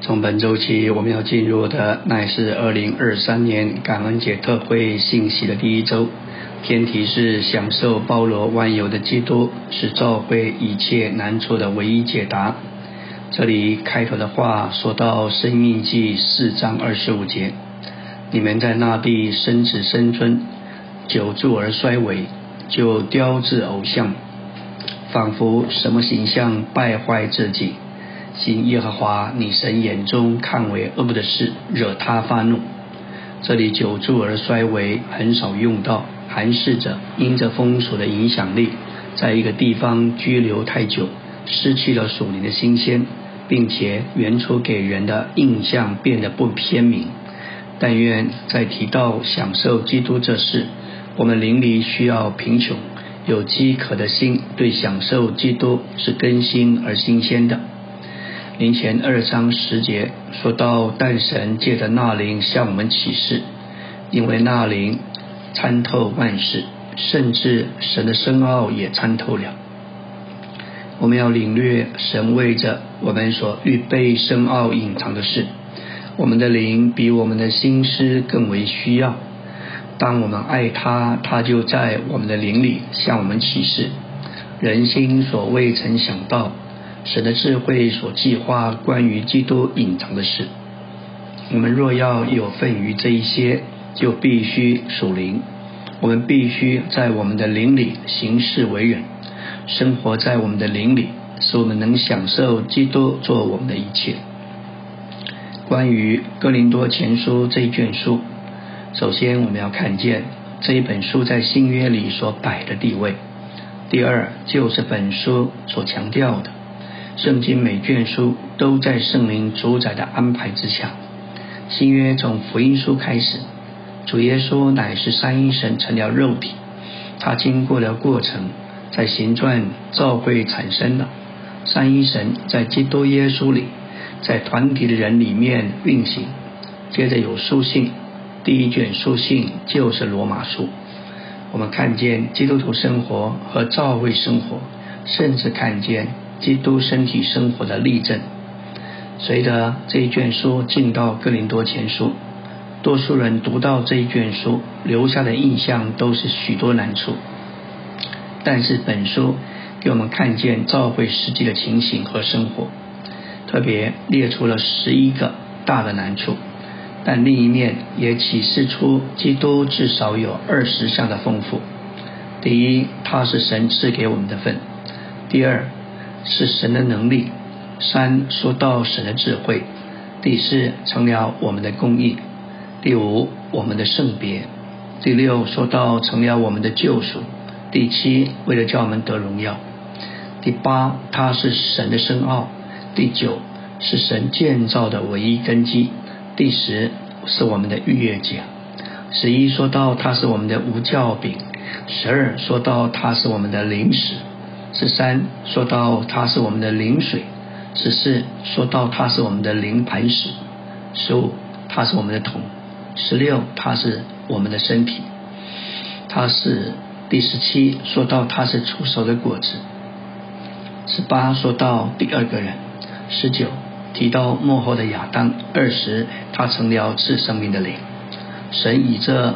从本周起，我们要进入的乃是二零二三年感恩节特会信息的第一周。天题是享受包罗万有的基督，是召会一切难处的唯一解答。这里开头的话说到《生命记》四章二十五节：“你们在那地生子生尊，久住而衰微，就雕制偶像，仿佛什么形象败坏自己。”行耶和华你神眼中看为恶的事，惹他发怒。这里久住而衰微很少用到，含示着因着风俗的影响力，在一个地方居留太久，失去了属灵的新鲜，并且原初给人的印象变得不鲜明。但愿在提到享受基督这事，我们邻里需要贫穷，有饥渴的心，对享受基督是更新而新鲜的。灵前二章十节说到，但神借着那灵向我们启示，因为那灵参透万事，甚至神的深奥也参透了。我们要领略神为着我们所预备深奥隐藏的事，我们的灵比我们的心思更为需要。当我们爱他，他就在我们的灵里向我们启示人心所未曾想到。神的智慧所计划关于基督隐藏的事，我们若要有份于这一些，就必须属灵。我们必须在我们的灵里行事为人，生活在我们的灵里，使我们能享受基督做我们的一切。关于哥林多前书这一卷书，首先我们要看见这一本书在新约里所摆的地位。第二，就是本书所强调的。圣经每卷书都在圣灵主宰的安排之下。新约从福音书开始，主耶稣乃是三一神成了肉体，他经过了过程，在行传召会产生了三一神在基督耶稣里，在团体的人里面运行。接着有书信，第一卷书信就是罗马书。我们看见基督徒生活和教会生活，甚至看见。基督身体生活的例证。随着这一卷书进到哥林多前书，多数人读到这一卷书，留下的印象都是许多难处。但是本书给我们看见教会实际的情形和生活，特别列出了十一个大的难处。但另一面也启示出基督至少有二十项的丰富。第一，他是神赐给我们的份；第二，是神的能力。三说到神的智慧。第四成了我们的公义。第五我们的圣别。第六说到成了我们的救赎。第七为了叫我们得荣耀。第八它是神的深奥。第九是神建造的唯一根基。第十是我们的逾越奖。十一说到它是我们的无教饼。十二说到它是我们的灵食。十三说到它是我们的灵水，十四说到它是我们的灵磐石，十五它是我们的桶，十六它是我们的身体，它是第十七说到它是出手的果子，十八说到第二个人，十九提到幕后的亚当，二十他成了赐生命的灵，神以这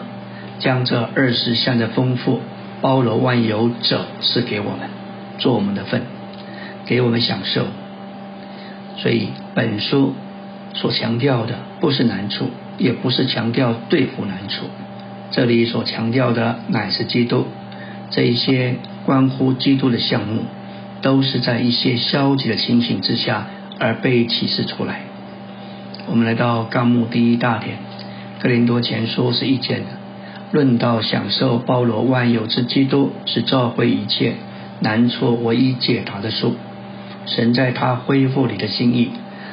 将这二十项的丰富包罗万有者赐给我们。做我们的份，给我们享受。所以本书所强调的不是难处，也不是强调对付难处。这里所强调的乃是基督。这一些关乎基督的项目，都是在一些消极的情形之下而被启示出来。我们来到纲目第一大点，《格林多前书》是意见的，论到享受包罗万有之基督，是召会一切。难处唯一解答的书，神在他恢复你的心意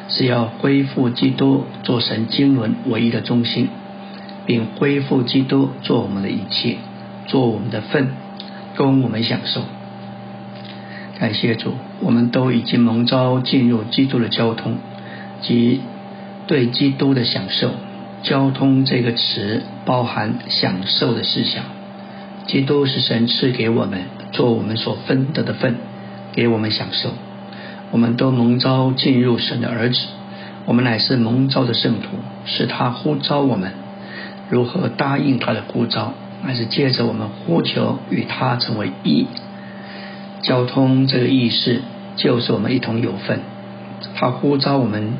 是要恢复基督做神经纶唯一的中心，并恢复基督做我们的一切，做我们的份，供我们享受。感谢主，我们都已经蒙召进入基督的交通及对基督的享受。交通这个词包含享受的思想。基督是神赐给我们。做我们所分得的份，给我们享受。我们都蒙召进入神的儿子，我们乃是蒙召的圣徒，是他呼召我们。如何答应他的呼召，乃是借着我们呼求与他成为一。交通这个意识，就是我们一同有份。他呼召我们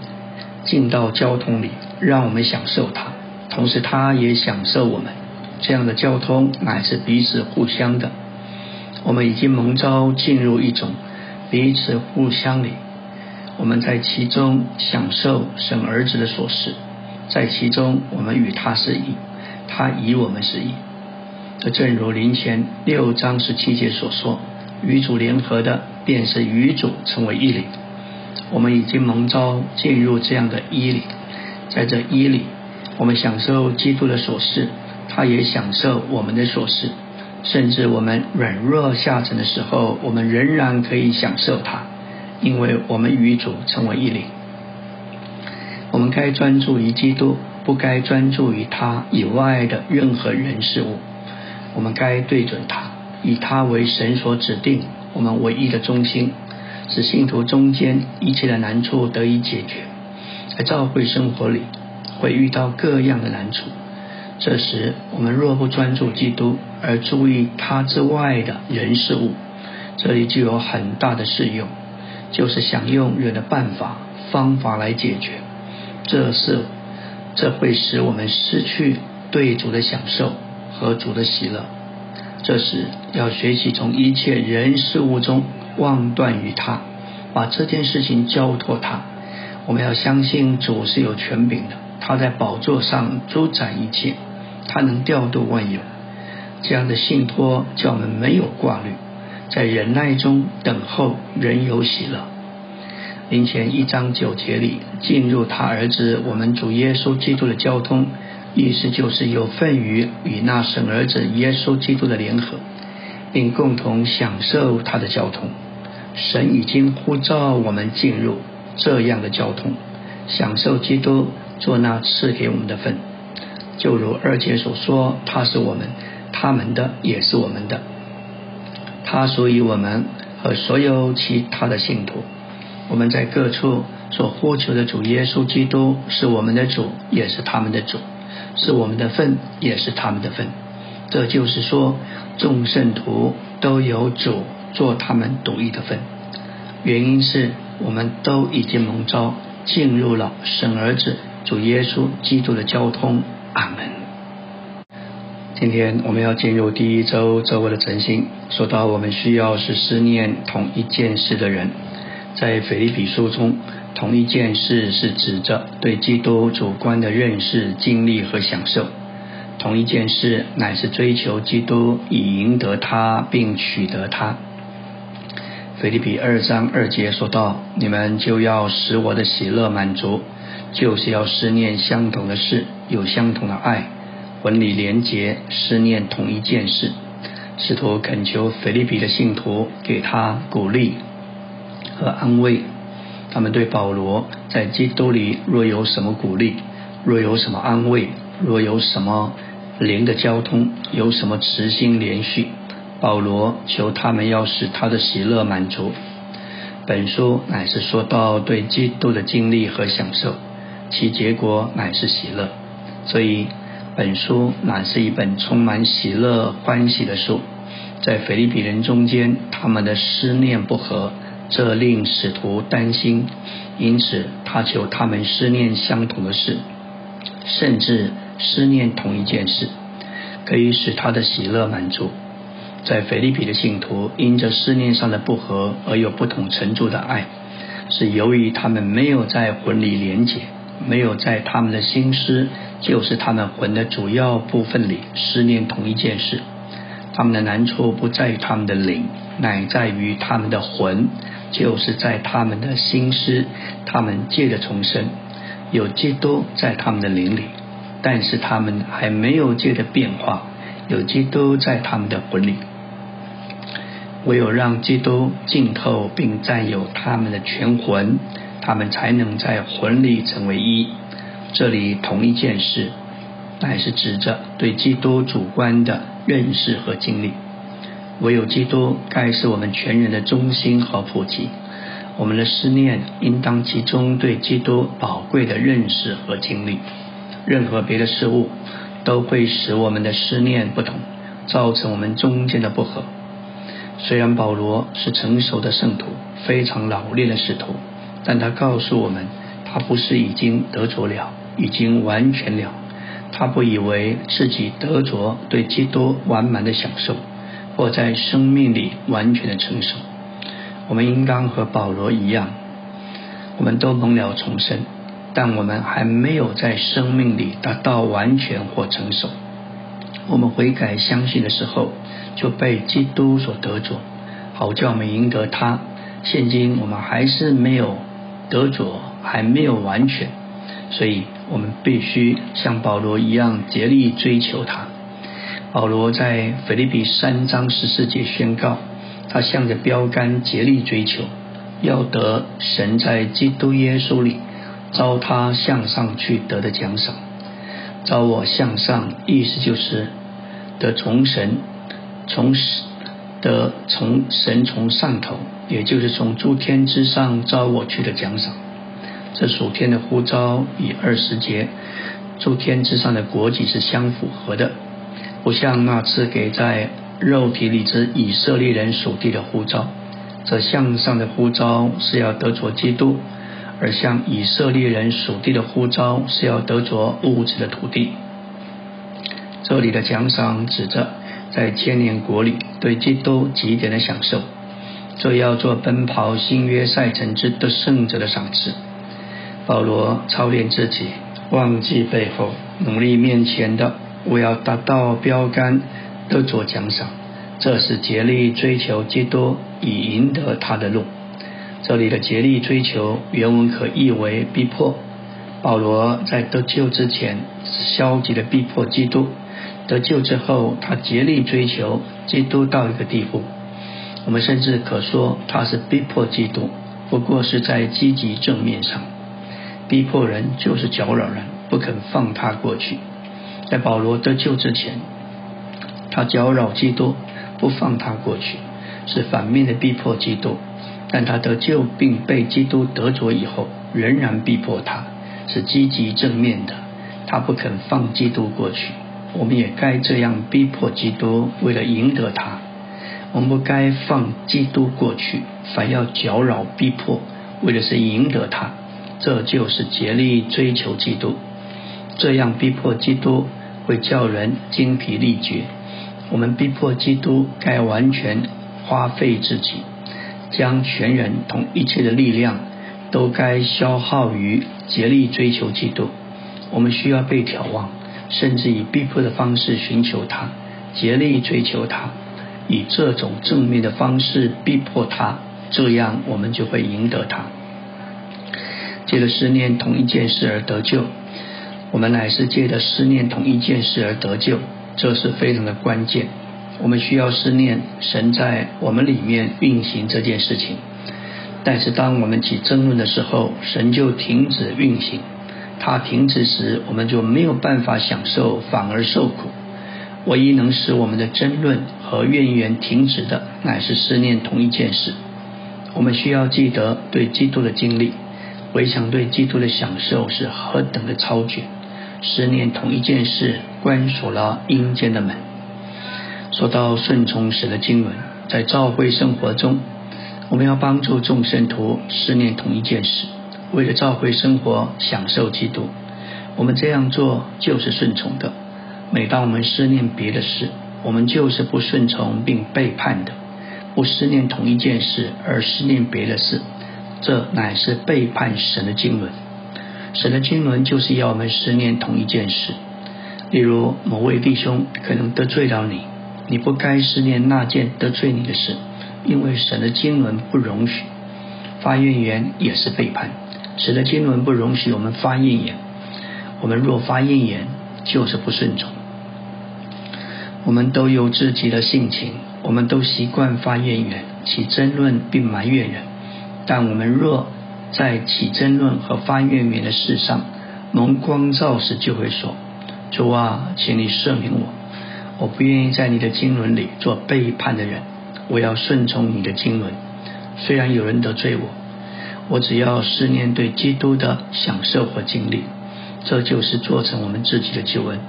进到交通里，让我们享受他，同时他也享受我们。这样的交通乃是彼此互相的。我们已经蒙召进入一种彼此互相里，我们在其中享受神儿子的所事，在其中我们与他是一，他与我们是一。这正如林前六章十七节所说：“与主联合的，便是与主成为一里。”我们已经蒙召进入这样的一里，在这一里，我们享受基督的所事，他也享受我们的所事。甚至我们软弱下沉的时候，我们仍然可以享受他，因为我们与主成为一灵。我们该专注于基督，不该专注于他以外的任何人事物。我们该对准他，以他为神所指定我们唯一的中心，使信徒中间一切的难处得以解决。在教会生活里，会遇到各样的难处。这时，我们若不专注基督，而注意他之外的人事物，这里就有很大的适用，就是想用人的办法、方法来解决。这是，这会使我们失去对主的享受和主的喜乐。这时，要学习从一切人事物中忘断于他，把这件事情交托他。我们要相信主是有权柄的，他在宝座上主宰一切。他能调度万有，这样的信托叫我们没有挂虑，在忍耐中等候，仍有喜乐。临前一章九节里，进入他儿子我们主耶稣基督的交通，意思就是有份于与那神儿子耶稣基督的联合，并共同享受他的交通。神已经呼召我们进入这样的交通，享受基督做那赐给我们的份。就如二姐所说，他是我们，他们的也是我们的。他属于我们和所有其他的信徒。我们在各处所呼求的主耶稣基督是我们的主，也是他们的主，是我们的份，也是他们的份。这就是说，众圣徒都有主做他们独一的份。原因是我们都已经蒙召进入了神儿子主耶稣基督的交通。阿门。今天我们要进入第一周周围的晨星，说到我们需要是思念同一件事的人。在腓立比书中，同一件事是指着对基督主观的认识、经历和享受。同一件事乃是追求基督，以赢得他，并取得他。腓立比二章二节说到：“你们就要使我的喜乐满足。”就是要思念相同的事，有相同的爱，魂里连结，思念同一件事。试图恳求腓利比的信徒给他鼓励和安慰。他们对保罗在基督里若有什么鼓励，若有什么安慰，若有什么灵的交通，有什么慈心连续，保罗求他们要使他的喜乐满足。本书乃是说到对基督的经历和享受。其结果乃是喜乐，所以本书乃是一本充满喜乐欢喜的书。在腓利比人中间，他们的思念不和，这令使徒担心，因此他求他们思念相同的事，甚至思念同一件事，可以使他的喜乐满足。在腓利比的信徒因着思念上的不和而有不同程度的爱，是由于他们没有在魂里连结。没有在他们的心思，就是他们魂的主要部分里思念同一件事。他们的难处不在于他们的灵，乃在于他们的魂，就是在他们的心思。他们借着重生，有基督在他们的灵里，但是他们还没有借着变化，有基督在他们的魂里。唯有让基督浸透并占有他们的全魂。他们才能在魂里成为一。这里同一件事，乃是指着对基督主观的认识和经历。唯有基督该是我们全人的中心和普及。我们的思念应当集中对基督宝贵的认识和经历。任何别的事物都会使我们的思念不同，造成我们中间的不和。虽然保罗是成熟的圣徒，非常老练的使徒，但他告诉我们，他不是已经得着了，已经完全了。他不以为自己得着对基督完满的享受，或在生命里完全的成熟。我们应当和保罗一样，我们都蒙了重生，但我们还没有在生命里达到完全或成熟。我们悔改相信的时候，就被基督所得着，好叫我们赢得他。现今我们还是没有得着，还没有完全，所以我们必须像保罗一样竭力追求他。保罗在腓立比三章十四节宣告。他向着标杆竭力追求，要得神在基督耶稣里招他向上去得的奖赏。招我向上，意思就是得从神从得从神从上头，也就是从诸天之上招我去的奖赏。这属天的呼召与二十节诸天之上的国籍是相符合的，不像那次给在。肉体里之以色列人属地的呼召，这向上的呼召是要得着基督；而向以色列人属地的呼召是要得着物质的土地。这里的奖赏指着在千年国里对基督极点的享受，这要做奔跑新约赛程之得胜者的赏赐。保罗操练自己，忘记背后，努力面前的，我要达到标杆。得着奖赏，这是竭力追求基督以赢得他的路。这里的竭力追求原文可译为逼迫。保罗在得救之前消极的逼迫基督，得救之后他竭力追求基督到一个地步。我们甚至可说他是逼迫基督，不过是在积极正面上逼迫人，就是搅扰人，不肯放他过去。在保罗得救之前。他搅扰基督，不放他过去，是反面的逼迫基督；但他得救并被基督得着以后，仍然逼迫他，是积极正面的。他不肯放基督过去，我们也该这样逼迫基督，为了赢得他。我们不该放基督过去，反要搅扰逼迫，为的是赢得他。这就是竭力追求基督，这样逼迫基督会叫人精疲力竭。我们逼迫基督，该完全花费自己，将全人同一切的力量都该消耗于竭力追求基督。我们需要被眺望，甚至以逼迫的方式寻求他，竭力追求他，以这种正面的方式逼迫他，这样我们就会赢得他。借着思念同一件事而得救，我们乃是借着思念同一件事而得救。这是非常的关键，我们需要思念神在我们里面运行这件事情。但是当我们起争论的时候，神就停止运行。他停止时，我们就没有办法享受，反而受苦。唯一能使我们的争论和怨言停止的，乃是思念同一件事。我们需要记得对基督的经历，回想对基督的享受是何等的超绝。思念同一件事，关锁了阴间的门。说到顺从时的经文，在教会生活中，我们要帮助众圣徒思念同一件事，为了教会生活享受基督。我们这样做就是顺从的。每当我们思念别的事，我们就是不顺从并背叛的。不思念同一件事而思念别的事，这乃是背叛神的经纶。神的经纶就是要我们思念同一件事，例如某位弟兄可能得罪了你，你不该思念那件得罪你的事，因为神的经纶不容许发怨言也是背叛。使得经纶不容许我们发怨言，我们若发怨言就是不顺从。我们都有自己的性情，我们都习惯发怨言、起争论并埋怨人，但我们若在起争论和发怨言的事上，蒙光照时就会说：“主啊，请你赦免我，我不愿意在你的经纶里做背叛的人，我要顺从你的经纶。虽然有人得罪我，我只要思念对基督的享受和经历，这就是做成我们自己的救恩。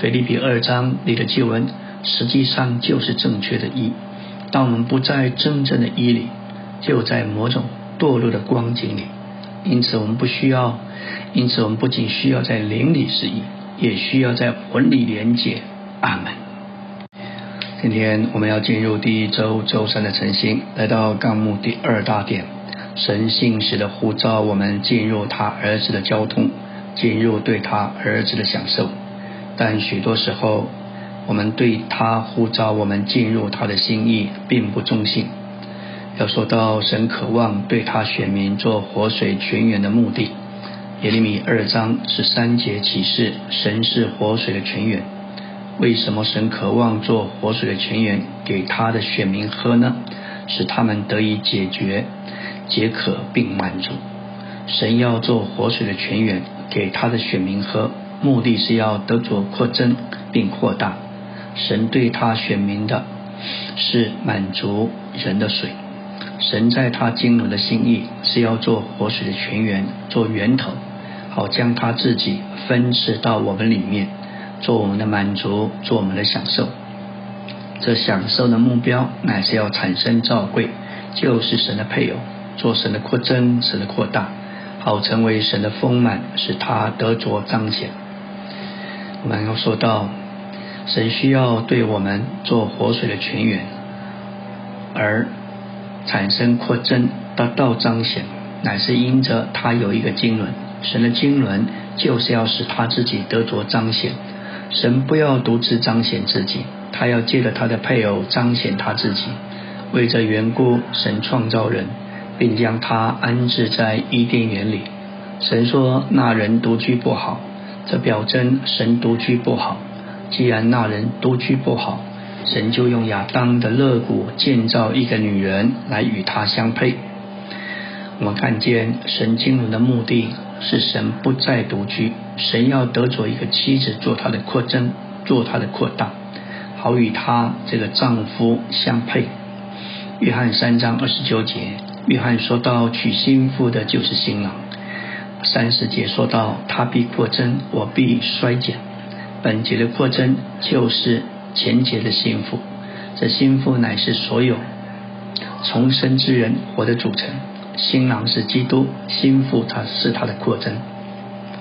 腓立比二章里的救恩，实际上就是正确的义。当我们不在真正的义里，就在某种堕落的光景里。因此，我们不需要，因此我们不仅需要在灵里是义，也需要在魂里连接。阿门。今天我们要进入第一周周三的晨星，来到纲目第二大点，神信使的呼召我们进入他儿子的交通，进入对他儿子的享受。但许多时候，我们对他呼召我们进入他的心意，并不忠信。要说到神渴望对他选民做活水泉源的目的，耶利米二章十三节启示，神是活水的泉源。为什么神渴望做活水的泉源给他的选民喝呢？使他们得以解决、解渴并满足。神要做活水的泉源给他的选民喝，目的是要得着扩增并扩大。神对他选民的是满足人的水。神在他经纶的心意是要做活水的泉源，做源头，好将他自己分赐到我们里面，做我们的满足，做我们的享受。这享受的目标乃是要产生照贵，就是神的配偶，做神的扩增，神的扩大，好成为神的丰满，使他得着彰显。我们要说到，神需要对我们做活水的泉源，而。产生扩增得到彰显，乃是因着他有一个经纶。神的经纶就是要使他自己得着彰显。神不要独自彰显自己，他要借着他的配偶彰显他自己。为这缘故，神创造人，并将他安置在伊甸园里。神说那人独居不好，这表征神独居不好。既然那人独居不好，神就用亚当的肋骨建造一个女人来与他相配。我们看见神经纶的目的是神不再独居，神要得着一个妻子做他的扩增，做他的扩大，好与他这个丈夫相配。约翰三章二十九节，约翰说到娶新妇的就是新郎。三十节说到他必扩增，我必衰减。本节的扩增就是。前节的幸福，这幸福乃是所有重生之人我的组成。新郎是基督，心腹他是他的扩增，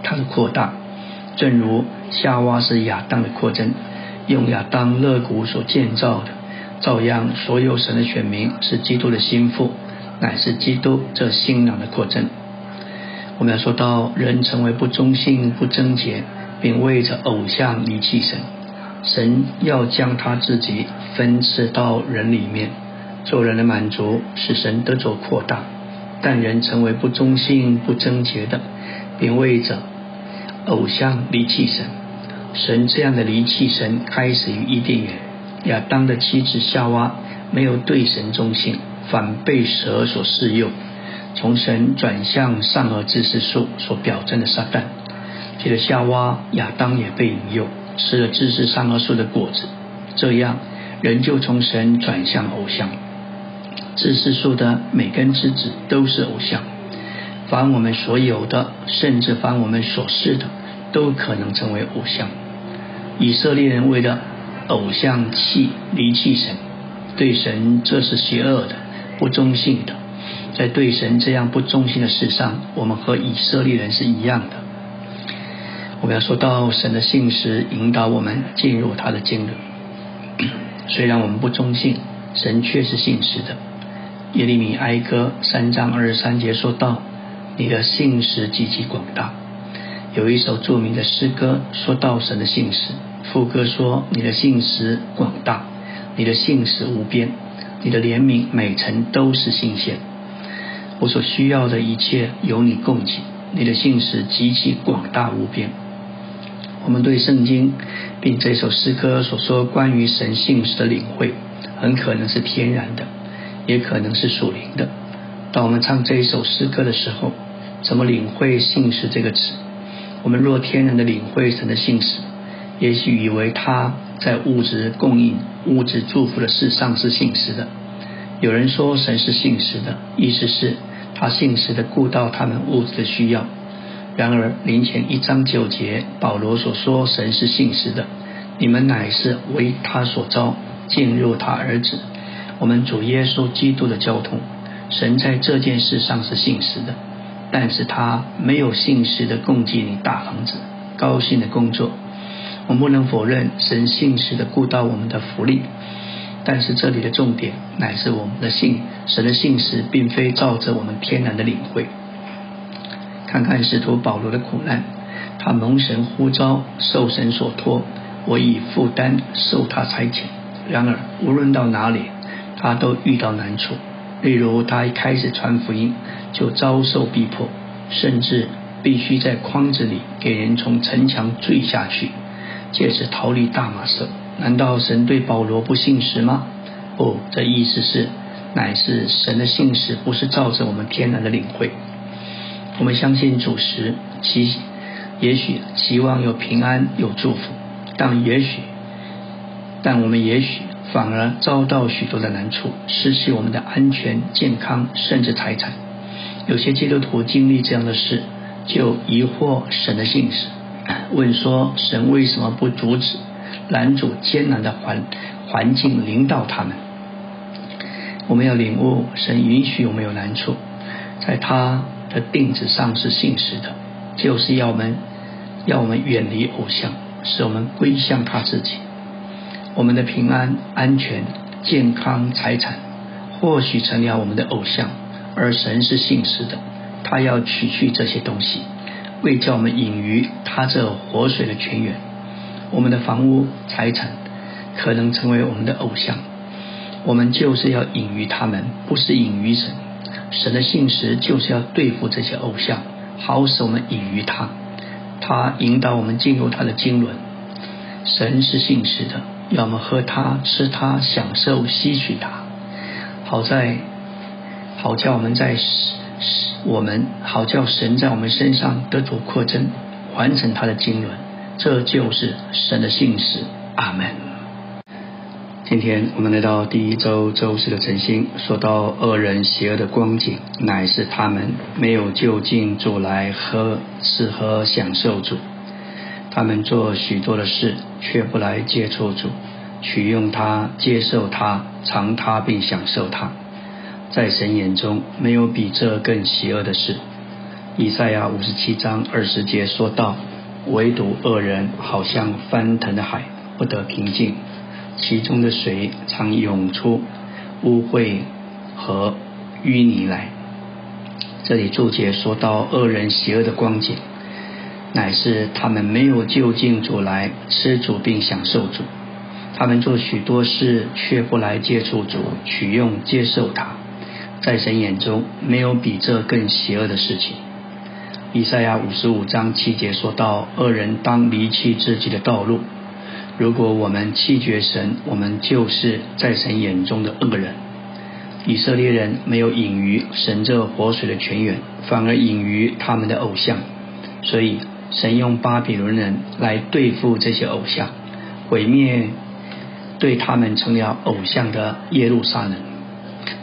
他的扩大。正如夏娃是亚当的扩增，用亚当肋骨所建造的，照样所有神的选民是基督的心腹，乃是基督这新郎的扩增。我们要说到人成为不忠信、不贞洁，并为着偶像离弃神。神要将他自己分赐到人里面，做人的满足，使神得着扩大。但人成为不忠心、不贞洁的，并为着偶像离弃神。神这样的离弃神，开始于伊甸园。亚当的妻子夏娃没有对神忠心，反被蛇所试诱，从神转向善恶知识树所表征的撒旦。接着夏娃、亚当也被引诱。吃了知识善恶树的果子，这样人就从神转向偶像。知识树的每根枝子都是偶像，凡我们所有的，甚至凡我们所视的，都可能成为偶像。以色列人为了偶像气离弃神，对神这是邪恶的、不忠信的。在对神这样不忠心的事上，我们和以色列人是一样的。我们要说到神的信实引导我们进入他的经纶。虽然我们不忠信，神却是信实的。耶利米哀歌三章二十三节说到：“你的信实极其广大。”有一首著名的诗歌说到神的信实，副歌说：“你的信实广大，你的信实无边，你的怜悯每层都是新鲜。我所需要的一切由你供给，你的信实极其广大无边。”我们对圣经并这首诗歌所说关于神性实的领会，很可能是天然的，也可能是属灵的。当我们唱这一首诗歌的时候，怎么领会“信实”这个词？我们若天然的领会神的信实，也许以为他在物质供应、物质祝福的事上是信实的。有人说神是信实的，意思是他信实的顾到他们物质的需要。然而临前一章九节，保罗所说神是信实的，你们乃是为他所招，进入他儿子，我们主耶稣基督的交通。神在这件事上是信实的，但是他没有信实的供给你大房子、高兴的工作。我们不能否认神信实的顾到我们的福利，但是这里的重点乃是我们的信，神的信实并非照着我们天然的领会。看看使徒保罗的苦难，他蒙神呼召，受神所托，我以负担受他差遣。然而无论到哪里，他都遇到难处。例如，他一开始传福音就遭受逼迫，甚至必须在筐子里给人从城墙坠下去，借此逃离大马色。难道神对保罗不信实吗？不，这意思是，乃是神的信实不是照着我们天然的领会。我们相信主时，其也许期望有平安有祝福，但也许，但我们也许。反而遭到许多的难处，失去我们的安全、健康，甚至财产。有些基督徒经历这样的事，就疑惑神的信实，问说：神为什么不阻止、拦阻艰难的环环境领导他们？我们要领悟，神允许我们有难处，在他的定旨上是信实的，就是要我们要我们远离偶像，使我们归向他自己。我们的平安、安全、健康、财产，或许成了我们的偶像，而神是信实的，他要取去这些东西，为叫我们隐于他这活水的泉源。我们的房屋、财产可能成为我们的偶像，我们就是要隐于他们，不是隐于神。神的信实就是要对付这些偶像，好使我们隐于他，他引导我们进入他的经纶。神是信实的。要么喝他、吃他、享受、吸取他，好在好叫我们在我们好叫神在我们身上得着扩增，完成他的经纶，这就是神的信使。阿门。今天我们来到第一周周四的晨星，说到恶人邪恶的光景，乃是他们没有就近主来喝、吃喝、享受主。他们做许多的事，却不来接触主，取用他、接受他、尝他并享受他。在神眼中，没有比这更邪恶的事。以赛亚五十七章二十节说道：“唯独恶人，好像翻腾的海，不得平静，其中的水常涌出污秽和淤泥来。”这里注解说到恶人邪恶的光景。乃是他们没有就近主来吃主并享受主，他们做许多事却不来接触主取用接受他，在神眼中没有比这更邪恶的事情。以赛亚五十五章七节说到：恶人当离弃自己的道路。如果我们弃绝神，我们就是在神眼中的恶人。以色列人没有隐于神这活水的泉源，反而隐于他们的偶像，所以。神用巴比伦人来对付这些偶像，毁灭对他们成了偶像的耶路撒冷，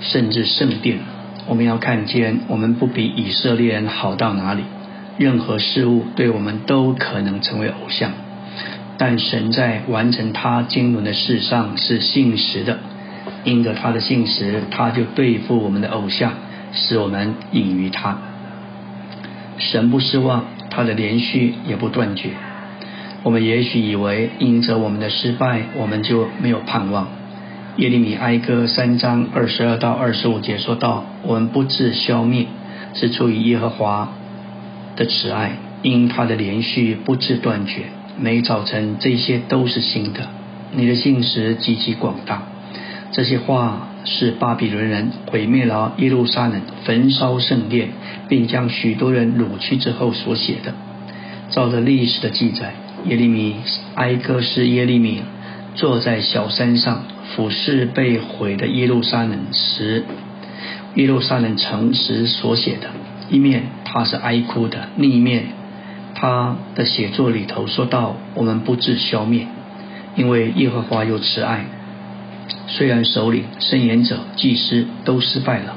甚至圣殿。我们要看见，我们不比以色列人好到哪里。任何事物对我们都可能成为偶像，但神在完成他经纶的事上是信实的，因着他的信实，他就对付我们的偶像，使我们隐于他。神不失望。他的连续也不断绝。我们也许以为因着我们的失败，我们就没有盼望。耶利米哀歌三章二十二到二十五节说道：“我们不致消灭，是出于耶和华的慈爱，因他的连续不致断绝。每早晨这些都是新的。你的信实极其广大。”这些话是巴比伦人毁灭了耶路撒冷、焚烧圣殿，并将许多人掳去之后所写的。照着历史的记载，耶利米哀歌是耶利米坐在小山上俯视被毁的耶路撒冷时，耶路撒冷城时所写的。一面他是哀哭的，另一面他的写作里头说到：“我们不致消灭，因为耶和华有慈爱。”虽然首领、圣言者、祭司都失败了，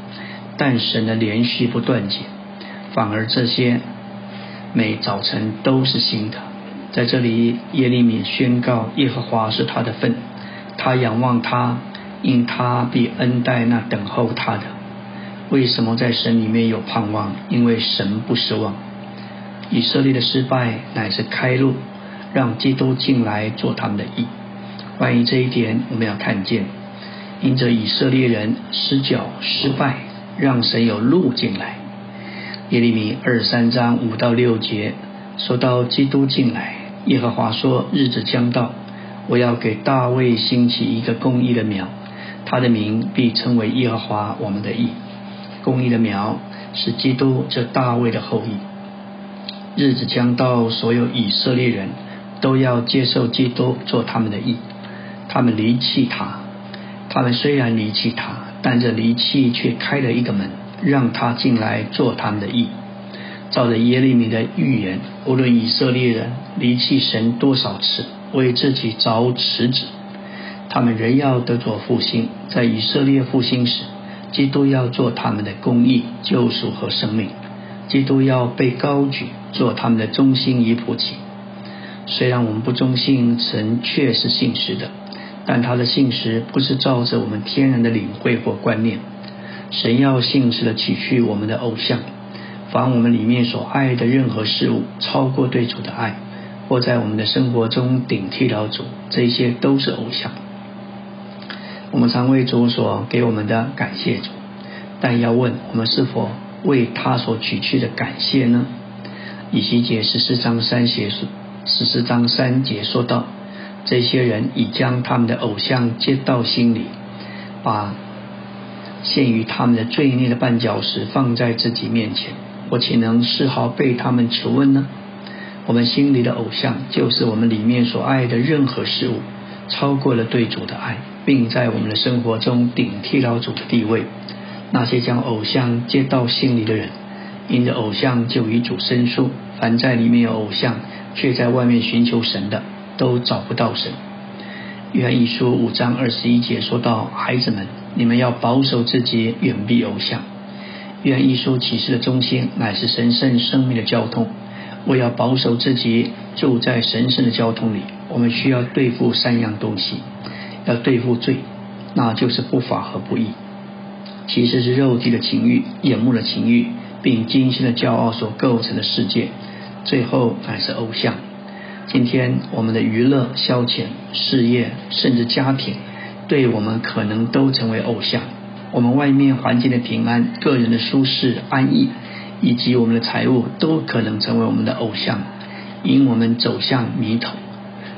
但神的连续不断节，反而这些每早晨都是新的。在这里，耶利米宣告耶和华是他的份，他仰望他，因他必恩待那等候他的。为什么在神里面有盼望？因为神不失望。以色列的失败乃是开路，让基督进来做他们的义。关于这一点，我们要看见，因着以色列人失脚失败，让神有路进来。耶利米二三章五到六节说到基督进来，耶和华说：日子将到，我要给大卫兴起一个公义的苗，他的名必称为耶和华我们的义。公义的苗是基督这大卫的后裔。日子将到，所有以色列人都要接受基督做他们的义。他们离弃他，他们虽然离弃他，但这离弃却开了一个门，让他进来做他们的义。照着耶利米的预言，无论以色列人离弃神多少次，为自己找池子，他们仍要得着复兴。在以色列复兴时，基督要做他们的公义、救赎和生命。基督要被高举，做他们的中心与普及。虽然我们不忠信，神却是信实的。但他的信实不是照着我们天然的领会或观念，神要信实的取去我们的偶像，凡我们里面所爱的任何事物超过对主的爱，或在我们的生活中顶替了主，这些都是偶像。我们常为主所给我们的感谢主，但要问我们是否为他所取去的感谢呢？以西结十四章三节说，十四章三节说道。这些人已将他们的偶像接到心里，把陷于他们的罪孽的绊脚石放在自己面前，我岂能丝毫被他们求问呢？我们心里的偶像，就是我们里面所爱的任何事物，超过了对主的爱，并在我们的生活中顶替了主的地位。那些将偶像接到心里的人，因着偶像就与主生疏；凡在里面有偶像，却在外面寻求神的。都找不到神。约翰一书五章二十一节说到：“孩子们，你们要保守自己，远避偶像。”约翰一书启示的中心乃是神圣生命的交通。我要保守自己，就在神圣的交通里。我们需要对付三样东西：要对付罪，那就是不法和不义；其实是肉体的情欲、眼目的情欲，并今生的骄傲所构成的世界；最后乃是偶像。今天我们的娱乐、消遣、事业，甚至家庭，对我们可能都成为偶像。我们外面环境的平安、个人的舒适、安逸，以及我们的财物，都可能成为我们的偶像，引我们走向迷途、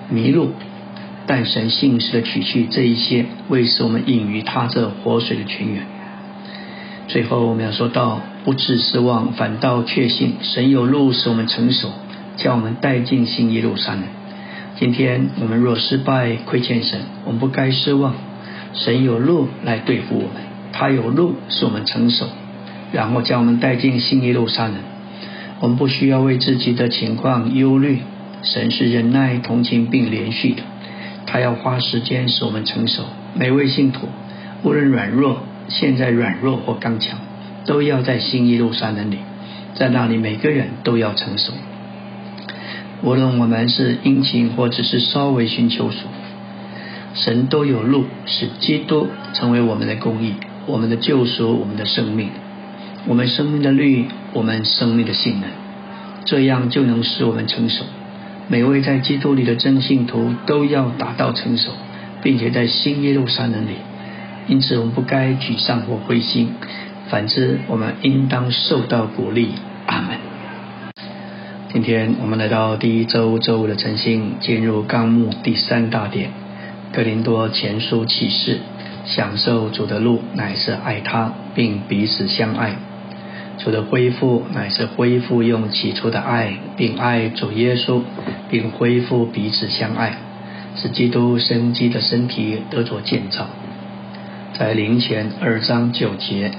迷路。但神信实的取去这一些，为使我们隐于他这活水的泉源。最后我们要说到，不致失望，反倒确信神有路使我们成熟。将我们带进新耶路撒冷。今天我们若失败亏欠神，我们不该失望。神有路来对付我们，他有路使我们成熟，然后将我们带进新耶路撒冷。我们不需要为自己的情况忧虑。神是忍耐、同情并连续的，他要花时间使我们成熟。每位信徒，无论软弱、现在软弱或刚强，都要在新耶路撒冷里，在那里每个人都要成熟。无论我们是殷勤或只是稍微寻求主，神都有路使基督成为我们的公义、我们的救赎、我们的生命、我们生命的律、我们生命的性能，这样就能使我们成熟。每位在基督里的真信徒都要达到成熟，并且在新耶路撒冷里。因此，我们不该沮丧或灰心，反之，我们应当受到鼓励。阿门。今天我们来到第一周周五的晨星，进入纲目第三大点，格林多前书启示，享受主的路乃是爱他，并彼此相爱。主的恢复乃是恢复用起初的爱，并爱主耶稣，并恢复彼此相爱，使基督生机的身体得着建造。在灵前二章九节，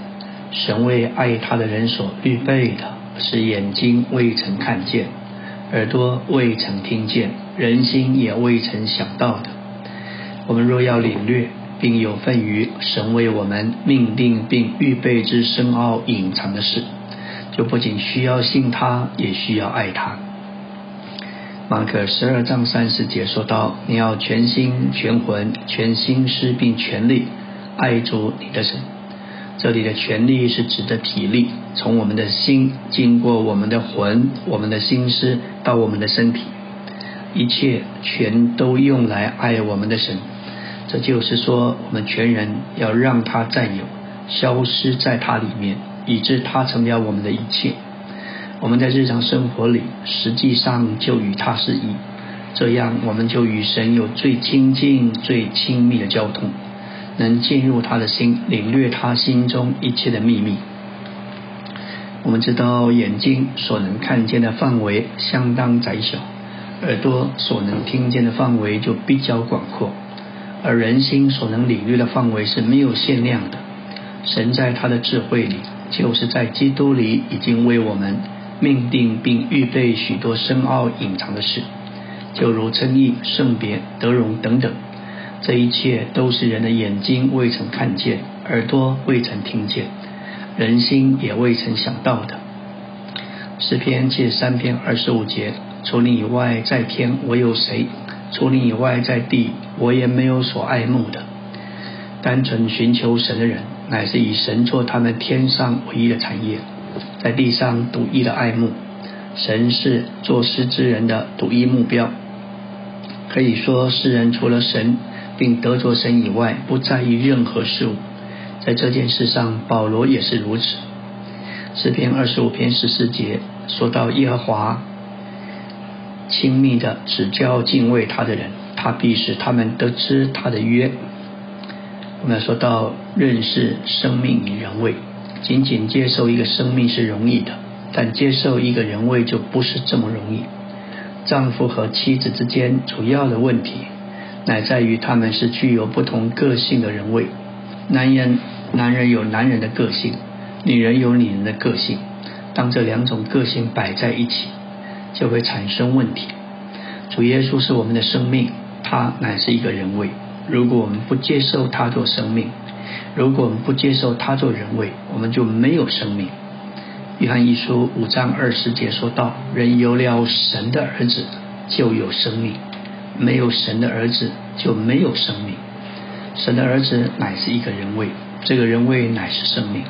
神为爱他的人所预备的。是眼睛未曾看见，耳朵未曾听见，人心也未曾想到的。我们若要领略，并有份于神为我们命定并预备之深奥隐藏的事，就不仅需要信他，也需要爱他。马可十二章三十节说到：“你要全心、全魂、全心思，并全力爱主你的神。”这里的全力是指的体力，从我们的心经过我们的魂、我们的心思到我们的身体，一切全都用来爱我们的神。这就是说，我们全人要让他占有，消失在他里面，以致他成了我们的一切。我们在日常生活里，实际上就与他是一，这样我们就与神有最亲近、最亲密的交通。能进入他的心，领略他心中一切的秘密。我们知道，眼睛所能看见的范围相当窄小，耳朵所能听见的范围就比较广阔，而人心所能领略的范围是没有限量的。神在他的智慧里，就是在基督里，已经为我们命定并预备许多深奥隐藏的事，就如称义、圣别、德荣等等。这一切都是人的眼睛未曾看见，耳朵未曾听见，人心也未曾想到的。诗篇借三篇二十五节：除你以外，在天我有谁？除你以外，在地我也没有所爱慕的。单纯寻求神的人，乃是以神做他们天上唯一的产业，在地上独一的爱慕。神是作诗之人的独一目标。可以说，世人除了神。并得着神以外，不在意任何事物。在这件事上，保罗也是如此。诗篇二十五篇十四节说到耶和华亲密的只教敬畏他的人，他必使他们得知他的约。我们说到认识生命与人位，仅仅接受一个生命是容易的，但接受一个人位就不是这么容易。丈夫和妻子之间主要的问题。乃在于他们是具有不同个性的人位。男人，男人有男人的个性，女人有女人的个性。当这两种个性摆在一起，就会产生问题。主耶稣是我们的生命，他乃是一个人位。如果我们不接受他做生命，如果我们不接受他做人位，我们就没有生命。约翰一书五章二十节说道：“人有了神的儿子，就有生命。”没有神的儿子就没有生命，神的儿子乃是一个人位，这个人位乃是生命。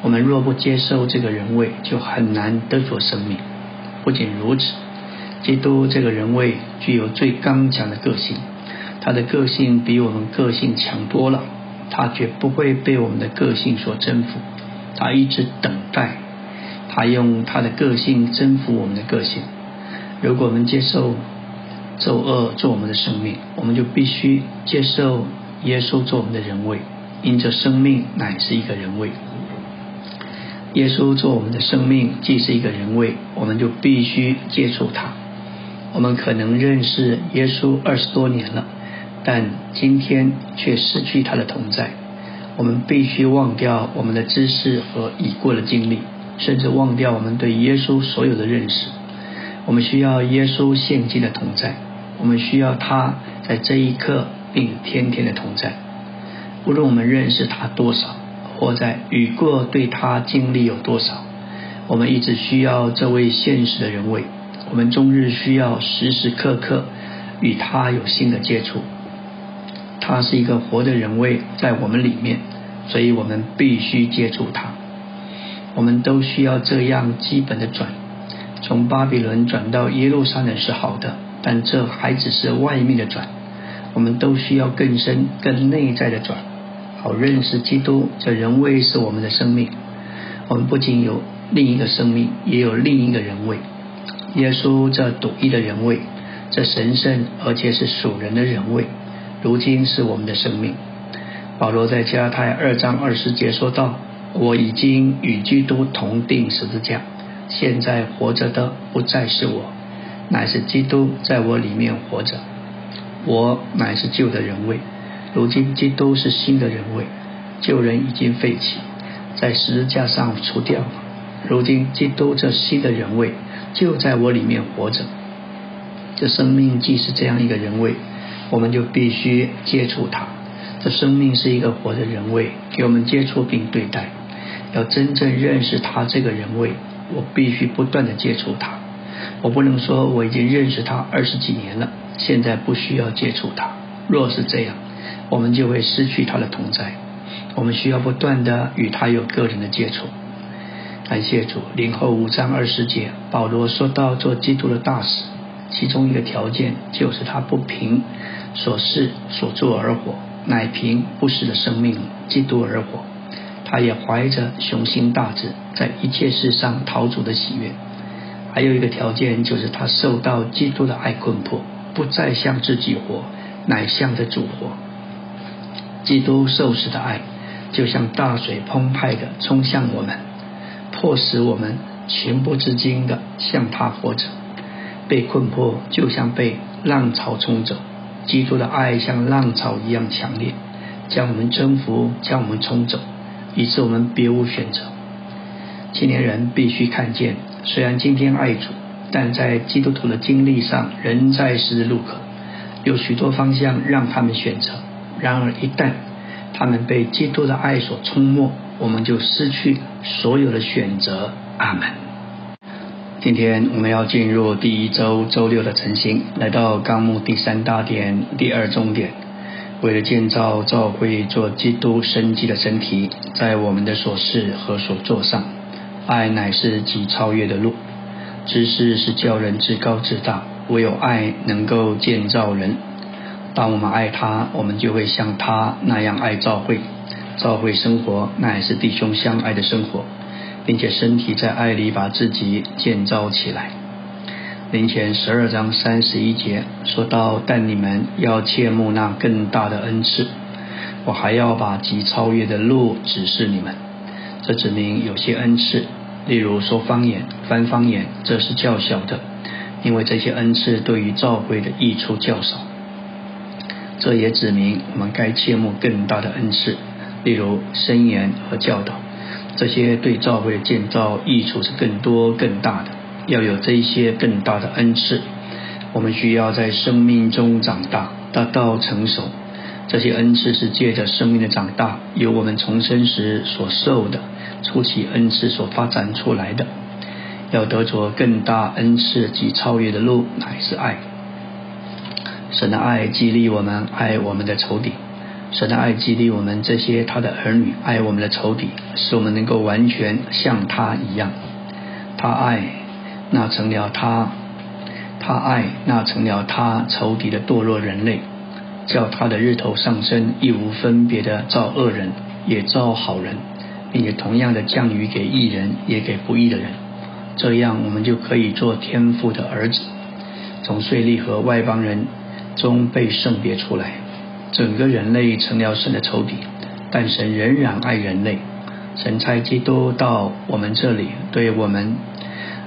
我们若不接受这个人位，就很难得着生命。不仅如此，基督这个人位具有最刚强的个性，他的个性比我们个性强多了，他绝不会被我们的个性所征服，他一直等待，他用他的个性征服我们的个性。如果我们接受。咒恶做我们的生命，我们就必须接受耶稣做我们的人位，因着生命乃是一个人位。耶稣做我们的生命，既是一个人位，我们就必须接触他。我们可能认识耶稣二十多年了，但今天却失去他的同在。我们必须忘掉我们的知识和已过的经历，甚至忘掉我们对耶稣所有的认识。我们需要耶稣现今的同在，我们需要他在这一刻并天天的同在。无论我们认识他多少，或在雨过对他经历有多少，我们一直需要这位现实的人位。我们终日需要时时刻刻与他有新的接触。他是一个活的人位在我们里面，所以我们必须接触他。我们都需要这样基本的转。从巴比伦转到耶路撒冷是好的，但这还只是外面的转。我们都需要更深、更内在的转，好认识基督。这人位是我们的生命。我们不仅有另一个生命，也有另一个人位。耶稣这独一的人位，这神圣而且是属人的人位，如今是我们的生命。保罗在加太二章二十节说道：“我已经与基督同定十字架。”现在活着的不再是我，乃是基督在我里面活着。我乃是旧的人位，如今基督是新的人位，旧人已经废弃，在十字架上除掉了。如今基督这新的人位就在我里面活着。这生命既是这样一个人位，我们就必须接触他，这生命是一个活的人位，给我们接触并对待。要真正认识他这个人位，我必须不断的接触他。我不能说我已经认识他二十几年了，现在不需要接触他。若是这样，我们就会失去他的同在。我们需要不断的与他有个人的接触。感谢主，零后五章二十节，保罗说到做基督的大使，其中一个条件就是他不凭所事所做而活，乃凭不死的生命基督而活。他也怀着雄心大志，在一切事上讨主的喜悦。还有一个条件就是他受到基督的爱困迫，不再向自己活，乃向着主活。基督受死的爱，就像大水澎湃的冲向我们，迫使我们情不自禁的向他活着。被困迫，就像被浪潮冲走。基督的爱像浪潮一样强烈，将我们征服，将我们冲走。以致我们别无选择。青年人必须看见，虽然今天爱主，但在基督徒的经历上仍在十字路口，有许多方向让他们选择。然而一旦他们被基督的爱所冲没，我们就失去所有的选择。阿门。今天我们要进入第一周周六的晨星，来到纲目第三大点第二中点。为了建造教会做基督生机的身体，在我们的所事和所做上，爱乃是极超越的路。知识是叫人自高自大，唯有爱能够建造人。当我们爱他，我们就会像他那样爱教会。教会生活那也是弟兄相爱的生活，并且身体在爱里把自己建造起来。林前十二章三十一节说到，但你们要切慕那更大的恩赐，我还要把极超越的路指示你们。这指明有些恩赐，例如说方言、翻方言，这是较小的，因为这些恩赐对于教会的益处较少。这也指明我们该切慕更大的恩赐，例如申言和教导，这些对教会建造益处是更多更大的。要有这些更大的恩赐，我们需要在生命中长大，达到成熟。这些恩赐是借着生命的长大，由我们重生时所受的初期恩赐所发展出来的。要得着更大恩赐及超越的路，乃是爱。神的爱激励我们爱我们的仇敌，神的爱激励我们这些他的儿女爱我们的仇敌，使我们能够完全像他一样。他爱。那成了他，他爱那成了他仇敌的堕落人类，叫他的日头上升，亦无分别的造恶人，也造好人，并且同样的降雨给义人，也给不义的人。这样，我们就可以做天父的儿子，从税吏和外邦人终被圣别出来。整个人类成了神的仇敌，但神仍然爱人类。神差基督到我们这里，对我们。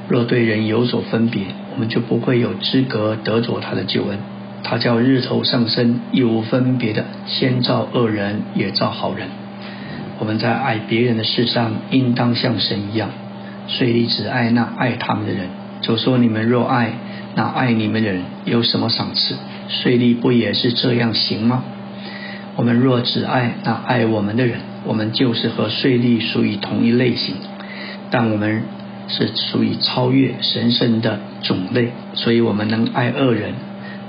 若对人有所分别，我们就不会有资格得着他的救恩。他叫日头上升，亦无分别的先造恶人，也造好人。我们在爱别人的事上，应当像神一样。税吏只爱那爱他们的人。就说你们若爱那爱你们的人，有什么赏赐？税吏不也是这样行吗？我们若只爱那爱我们的人，我们就是和税吏属于同一类型。但我们。是属于超越神圣的种类，所以我们能爱恶人，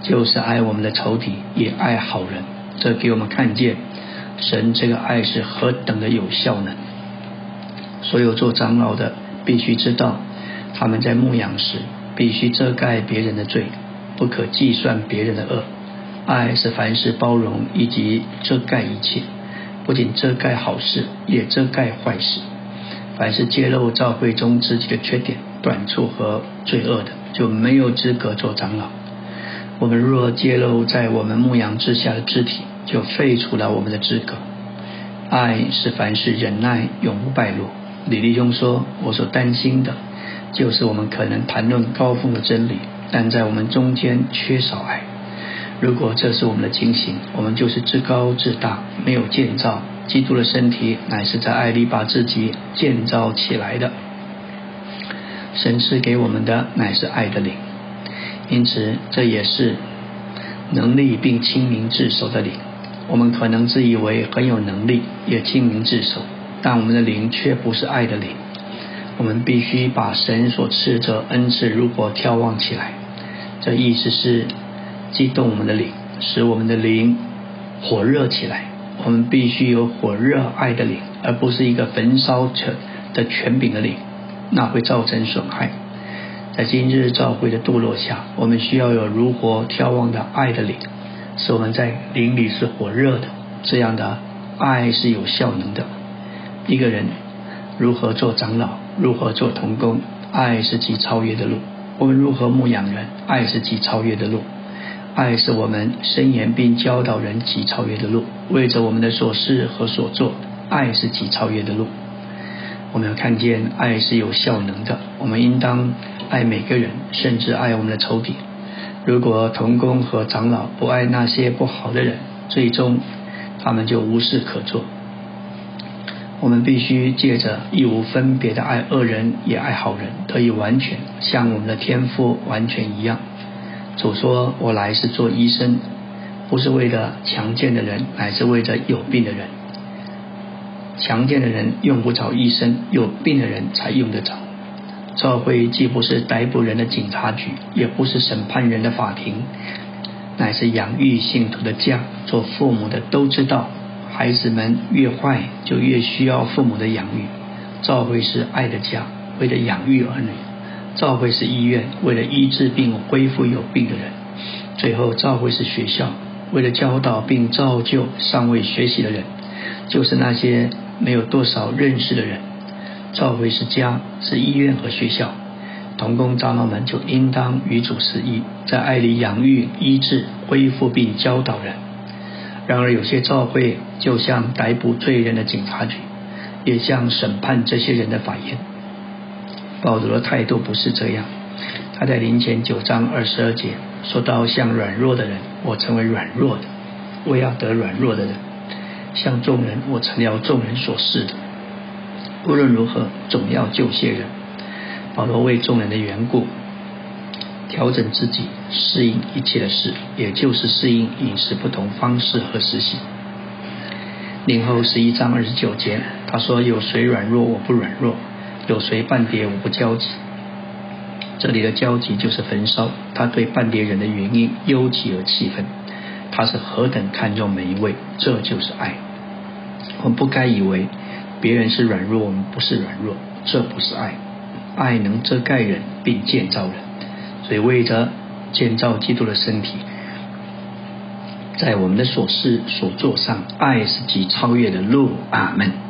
就是爱我们的仇敌，也爱好人。这给我们看见神这个爱是何等的有效呢？所有做长老的必须知道，他们在牧养时必须遮盖别人的罪，不可计算别人的恶。爱是凡事包容以及遮盖一切，不仅遮盖好事，也遮盖坏事。凡是揭露教会中自己的缺点、短处和罪恶的，就没有资格做长老。我们若揭露在我们牧羊之下的肢体，就废除了我们的资格。爱是凡事忍耐，永不败落。李立兄说：“我所担心的，就是我们可能谈论高峰的真理，但在我们中间缺少爱。如果这是我们的情形，我们就是自高自大，没有建造。”基督的身体乃是在爱里把自己建造起来的。神赐给我们的乃是爱的灵，因此这也是能力并清明自守的灵。我们可能自以为很有能力，也清明自守，但我们的灵却不是爱的灵。我们必须把神所赐的恩赐如果眺望起来，这意思是激动我们的灵，使我们的灵火热起来。我们必须有火热爱的灵，而不是一个焚烧者的权柄的灵，那会造成损害。在今日教会的堕落下，我们需要有如火眺望的爱的灵，使我们在灵里是火热的。这样的爱是有效能的。一个人如何做长老，如何做童工，爱是极超越的路。我们如何牧养人，爱是极超越的路。爱是我们伸言并教导人极超越的路，为着我们的所事和所做，爱是极超越的路。我们要看见爱是有效能的，我们应当爱每个人，甚至爱我们的仇敌。如果童工和长老不爱那些不好的人，最终他们就无事可做。我们必须借着义无分别的爱恶人，也爱好人，得以完全像我们的天赋完全一样。主说：“我来是做医生，不是为了强健的人，乃是为着有病的人。强健的人用不着医生，有病的人才用得着。教会既不是逮捕人的警察局，也不是审判人的法庭，乃是养育信徒的家。做父母的都知道，孩子们越坏，就越需要父母的养育。教会是爱的家，为了养育儿女。”教会是医院，为了医治病、恢复有病的人；最后，教会是学校，为了教导并造就尚未学习的人，就是那些没有多少认识的人。教会是家，是医院和学校。同工长老们就应当与主示意，在爱里养育、医治、恢复并教导人。然而，有些教会就像逮捕罪人的警察局，也像审判这些人的法院。保罗的态度不是这样，他在林前九章二十二节说到：“像软弱的人，我成为软弱的，我要得软弱的人；像众人，我成了众人所示的。无论如何，总要救些人。”保罗为众人的缘故，调整自己，适应一切的事，也就是适应饮食不同方式和实习。零后十一章二十九节，他说：“有谁软弱，我不软弱。”有谁半跌我不焦急？这里的焦急就是焚烧。他对半跌人的原因忧急而气愤。他是何等看重每一位，这就是爱。我们不该以为别人是软弱，我们不是软弱，这不是爱。爱能遮盖人并建造人，所以为着建造基督的身体，在我们的所事所做上，爱是极超越的路。阿门。